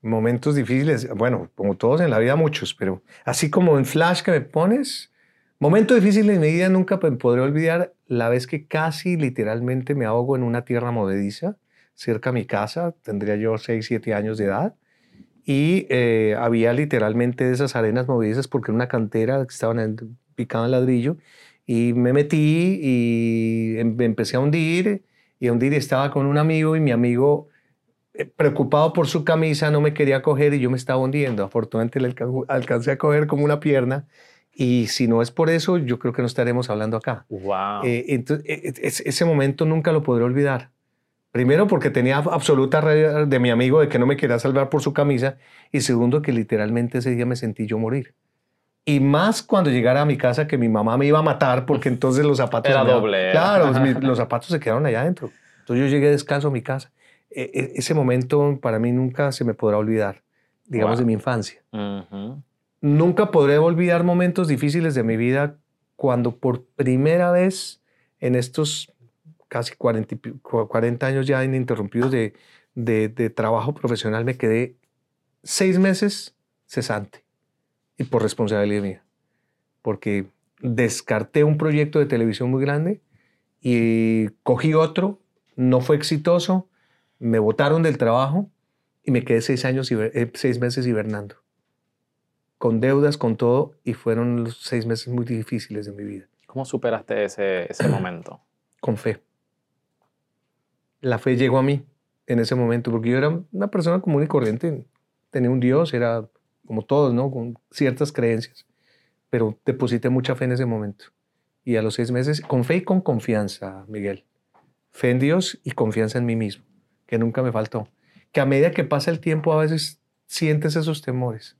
[SPEAKER 1] Momentos difíciles, bueno, como todos en la vida muchos, pero así como en flash que me pones, momento difícil en mi vida nunca podré olvidar la vez que casi literalmente me ahogo en una tierra movediza cerca a mi casa, tendría yo 6, 7 años de edad, y eh, había literalmente esas arenas movedizas porque era una cantera que estaban picada en ladrillo, y me metí y em, empecé a hundir, y a hundir estaba con un amigo, y mi amigo preocupado por su camisa, no me quería coger y yo me estaba hundiendo. Afortunadamente le alcancé a coger como una pierna. Y si no es por eso, yo creo que no estaremos hablando acá.
[SPEAKER 3] Wow.
[SPEAKER 1] Eh, entonces, e, e, ese momento nunca lo podré olvidar. Primero, porque tenía absoluta rabia de mi amigo de que no me quería salvar por su camisa. Y segundo, que literalmente ese día me sentí yo morir. Y más cuando llegara a mi casa que mi mamá me iba a matar porque entonces los zapatos...
[SPEAKER 3] Era doble.
[SPEAKER 1] Claro, los zapatos se quedaron allá adentro. Entonces yo llegué descalzo a mi casa e, e, ese momento para mí nunca se me podrá olvidar, digamos, de mi infancia. Nunca podré olvidar momentos difíciles de mi vida cuando por primera vez en estos casi 40, 40 años ya ininterrumpidos de, de, de trabajo profesional me quedé seis meses cesante y por responsabilidad mía, porque descarté un proyecto de televisión muy grande y cogí otro, no fue exitoso, me botaron del trabajo y me quedé seis, años, eh, seis meses hibernando. Con deudas, con todo, y fueron los seis meses muy difíciles de mi vida.
[SPEAKER 3] ¿Cómo superaste ese, ese momento?
[SPEAKER 1] Con fe. La fe llegó a mí en ese momento, porque yo era una persona común y corriente. Tenía un Dios, era como todos, ¿no? Con ciertas creencias. Pero deposité mucha fe en ese momento. Y a los seis meses, con fe y con confianza, Miguel. Fe en Dios y confianza en mí mismo que nunca me faltó. Que a medida que pasa el tiempo a veces sientes esos temores.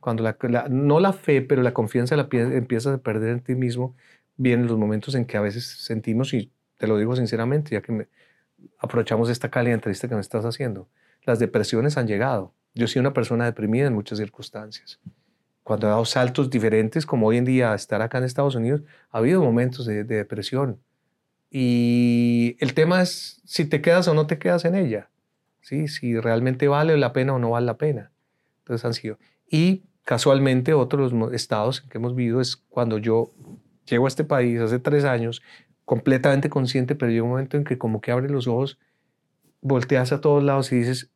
[SPEAKER 1] Cuando la, no la fe, pero la confianza la empiezas a perder en ti mismo, vienen los momentos en que a veces sentimos y te lo digo sinceramente, ya que me, aprovechamos esta cálida entrevista que me estás haciendo. Las depresiones han llegado. Yo soy una persona deprimida en muchas circunstancias. Cuando he dado saltos diferentes, como hoy en día estar acá en Estados Unidos, ha habido momentos de, de depresión. Y el tema es si te quedas o no te quedas en ella. ¿sí? Si realmente vale la pena o no vale la pena. Entonces han sido. Y casualmente otros estados en que hemos vivido es cuando yo llego a este país hace tres años, completamente consciente, pero llega un momento en que como que abres los ojos, volteas a todos lados y dices,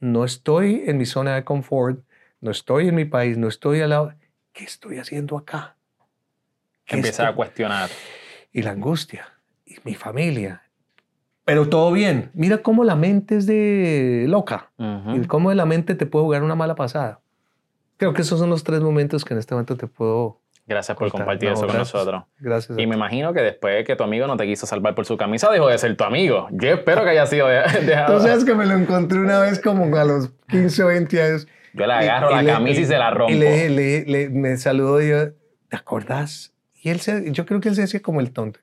[SPEAKER 1] no estoy en mi zona de confort, no estoy en mi país, no estoy al lado, ¿qué estoy haciendo acá?
[SPEAKER 3] Empieza a cuestionar.
[SPEAKER 1] Y la angustia, y mi familia. Pero todo bien. Mira cómo la mente es de loca. Y cómo la mente te puede jugar una mala pasada. Creo que esos son los tres momentos que en este momento te puedo.
[SPEAKER 3] Gracias por compartir eso con nosotros.
[SPEAKER 1] Gracias.
[SPEAKER 3] Y me imagino que después de que tu amigo no te quiso salvar por su camisa, dejó de ser tu amigo. Yo espero que haya sido dejado.
[SPEAKER 1] Tú sabes que me lo encontré una vez como a los 15 o 20 años.
[SPEAKER 3] Yo le agarro la camisa y, se la rompo.
[SPEAKER 1] Y le, me saludó y yo, ¿te acordás? Y él se, yo creo que él se decía como el tonto.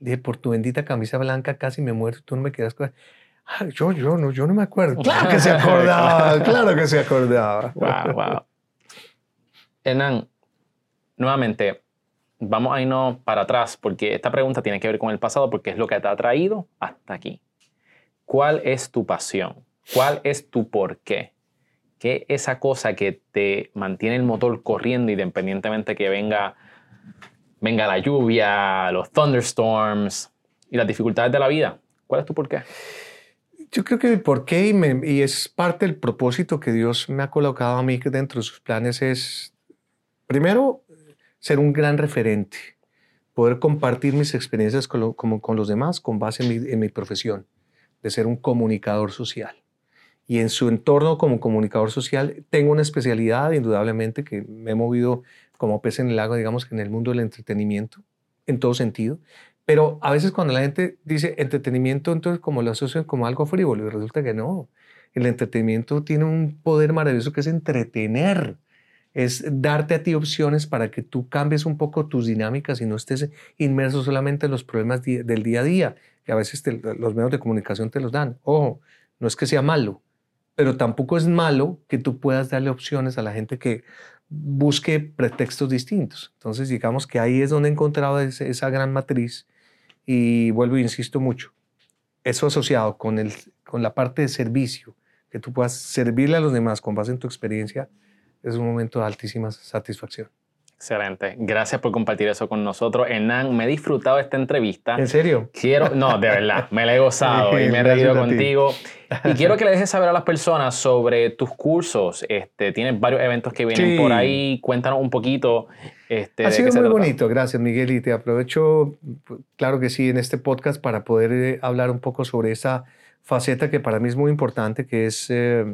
[SPEAKER 1] Dije, por tu bendita camisa blanca casi me muero, tú no me quedas con... Ah, yo, yo, no, yo no me acuerdo. Claro que se acordaba, claro que se acordaba.
[SPEAKER 3] Wow, wow. Hernán, nuevamente, vamos a irnos para atrás porque esta pregunta tiene que ver con el pasado porque es lo que te ha traído hasta aquí. ¿Cuál es tu pasión? ¿Cuál es tu por qué? ¿Qué es esa cosa que te mantiene el motor corriendo independientemente que venga, venga la lluvia, los thunderstorms y las dificultades de la vida? ¿Cuál es tu por qué?
[SPEAKER 1] Yo creo que el por qué y, es parte del propósito que Dios me ha colocado a mí dentro de sus planes es Primero, ser un gran referente, poder compartir mis experiencias con, con, los demás con base en mi, profesión, de ser un comunicador social. Y en su entorno como comunicador social tengo una especialidad, indudablemente, que me he movido como pez en el lago, digamos que en el mundo del entretenimiento, en todo sentido. Pero a veces cuando la gente dice entretenimiento, entonces como lo asocian como algo frívolo, y resulta que no. El entretenimiento tiene un poder maravilloso que es entretener es darte a ti opciones para que tú cambies un poco tus dinámicas y no estés inmerso solamente en los problemas del día a día, que a veces los medios de comunicación te los dan. Ojo, no es que sea malo, pero tampoco es malo que tú puedas darle opciones a la gente que busque pretextos distintos. Entonces, digamos que ahí es donde he encontrado esa gran matriz y vuelvo e insisto mucho, eso asociado con, el, con la parte de servicio, que tú puedas servirle a los demás con base en tu experiencia, es un momento de altísima satisfacción.
[SPEAKER 3] Excelente. Gracias por compartir eso con nosotros. Hernán, me he disfrutado esta entrevista.
[SPEAKER 1] ¿En serio?
[SPEAKER 3] Quiero, no, de verdad, me la he gozado y me he reído contigo. Y quiero que le dejes saber a las personas sobre tus cursos. Este, tienes varios eventos que vienen por ahí. Cuéntanos un poquito. Este,
[SPEAKER 1] ha sido muy bonito. Gracias, Miguel. Y te aprovecho, claro que sí, en este podcast para poder eh, hablar un poco sobre esa faceta que para mí es muy importante, que es... Eh,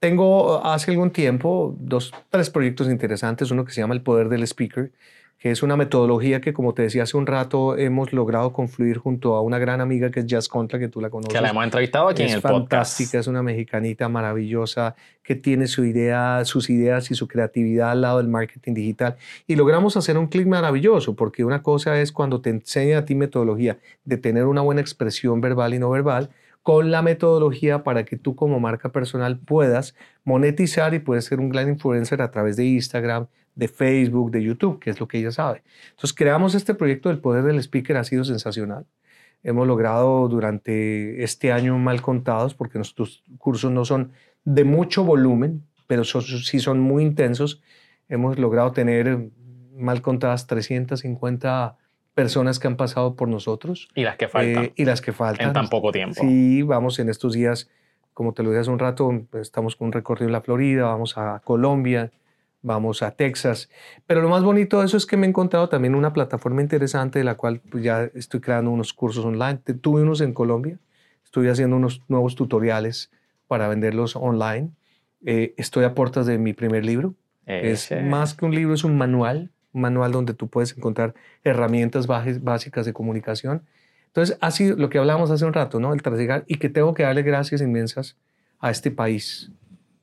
[SPEAKER 1] tengo hace algún tiempo dos, tres proyectos interesantes. Uno que se llama El Poder del Speaker, que es una metodología que, como te decía hace un rato, hemos logrado confluir junto a una gran amiga que es Jazz Contra, que tú la conoces.
[SPEAKER 3] Que la hemos entrevistado aquí en el
[SPEAKER 1] podcast. Es fantástica, es una mexicanita maravillosa que tiene su idea, sus ideas y su creatividad al lado del marketing digital. Y logramos hacer un clic maravilloso, porque una cosa es cuando te enseña a ti metodología de tener una buena expresión verbal y no verbal, con la metodología para que tú como marca personal puedas monetizar y puedas ser un gran influencer a través de Instagram, de Facebook, de YouTube, que es lo que ella sabe. Entonces creamos este proyecto del poder del speaker, ha sido sensacional. Hemos logrado durante este año mal contados, porque nuestros cursos no son de mucho volumen, pero sí son muy intensos. Hemos logrado tener mal contadas 350 personas que han pasado por nosotros.
[SPEAKER 3] Y las que faltan. Eh,
[SPEAKER 1] y las que faltan.
[SPEAKER 3] En tan poco tiempo.
[SPEAKER 1] Sí, vamos en estos días, como te lo dije hace un rato, estamos con un recorrido en la Florida, vamos a Colombia, vamos a Texas. Pero lo más bonito de eso es que me he encontrado también una plataforma interesante de la cual pues, ya estoy creando unos cursos online. Tuve unos en Colombia, estoy haciendo unos nuevos tutoriales para venderlos online. Eh, estoy a puertas de mi primer libro. Es más que un libro, es un manual un manual donde tú puedes encontrar herramientas básicas de comunicación. Entonces, ha sido lo que hablábamos hace un rato, ¿no? El trasigar y que tengo que darle gracias inmensas a este país,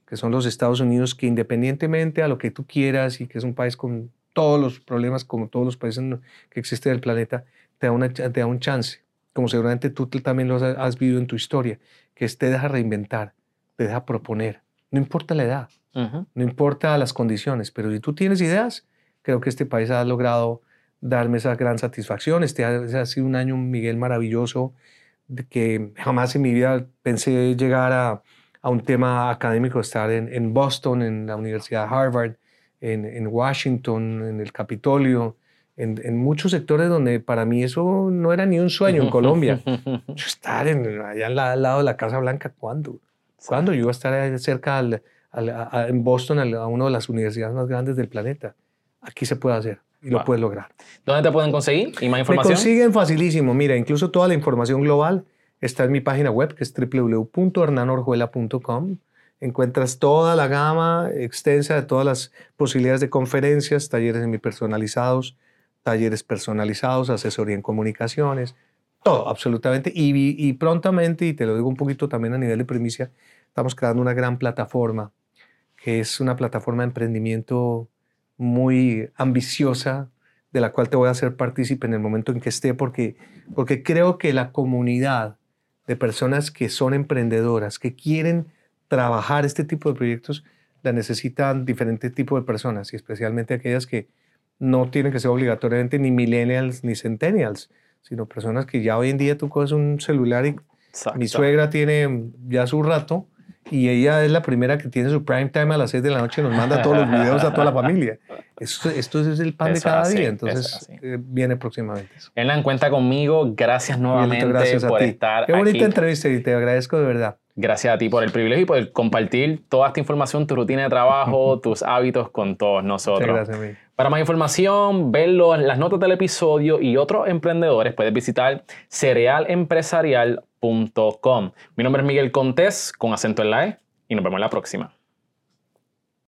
[SPEAKER 1] que son los Estados Unidos, que independientemente a lo que tú quieras y que es un país con todos los problemas, como todos los países que existen del planeta, te da, una, te da un chance como seguramente tú también lo has, has vivido en tu historia, que es te deja reinventar, te deja proponer. No importa la edad,
[SPEAKER 3] Ujú.
[SPEAKER 1] no importa las condiciones, pero si tú tienes ideas, creo que este país ha logrado darme esa gran satisfacción. Este ha, sido un año, Miguel, maravilloso, de que jamás en mi vida pensé llegar a, a un tema académico, estar en, en Boston, en la Universidad de Harvard, en, en Washington, en el Capitolio, en, en muchos sectores donde para mí eso no era ni un sueño en Colombia. Yo estar allá al, la- al lado de la Casa Blanca, ¿cuándo? ¿Cuándo yo iba a estar cerca al- al- a- en Boston, a una de las universidades más grandes del planeta? Aquí se puede hacer y lo
[SPEAKER 3] Wow.
[SPEAKER 1] puedes lograr.
[SPEAKER 3] ¿Dónde te pueden conseguir? ¿Y más
[SPEAKER 1] Me
[SPEAKER 3] información?
[SPEAKER 1] consiguen facilísimo. Mira, incluso toda la información global está en mi página web, que es www.hernanorjuela.com. Encuentras toda la gama extensa de todas las posibilidades de conferencias, talleres semipersonalizados, talleres personalizados, asesoría en comunicaciones, todo, absolutamente. Y, y prontamente, y te lo digo un poquito también a nivel de primicia, estamos creando una gran plataforma, que es una plataforma de emprendimiento muy ambiciosa, de la cual te voy a hacer partícipe en el momento en que esté, porque, porque creo que la comunidad de personas que son emprendedoras, que quieren trabajar este tipo de proyectos, la necesitan diferentes tipos de personas, y especialmente aquellas que no tienen que ser obligatoriamente ni millennials ni centennials, sino personas que ya hoy en día tú coges un celular y mi suegra tiene ya su rato y ella es la primera que tiene su prime time a las 6 de la noche y nos manda todos los videos a toda la familia. Esto, esto es el pan de
[SPEAKER 3] Eso
[SPEAKER 1] cada
[SPEAKER 3] así,
[SPEAKER 1] día, entonces eh, viene próximamente eso.
[SPEAKER 3] Hernán, cuenta conmigo. Gracias nuevamente
[SPEAKER 1] gracias a
[SPEAKER 3] por
[SPEAKER 1] ti.
[SPEAKER 3] estar
[SPEAKER 1] Qué bonita
[SPEAKER 3] aquí.
[SPEAKER 1] entrevista y te agradezco de verdad.
[SPEAKER 3] Gracias a ti por el privilegio y por compartir toda esta información, tu rutina de trabajo, tus hábitos con todos nosotros.
[SPEAKER 1] Muchas gracias, Miguel.
[SPEAKER 3] Para más información, ver las notas del episodio y otros emprendedores, puedes visitar cerealempresarial.com. Mi nombre es Miguel Contés, con acento en la E, y nos vemos la próxima.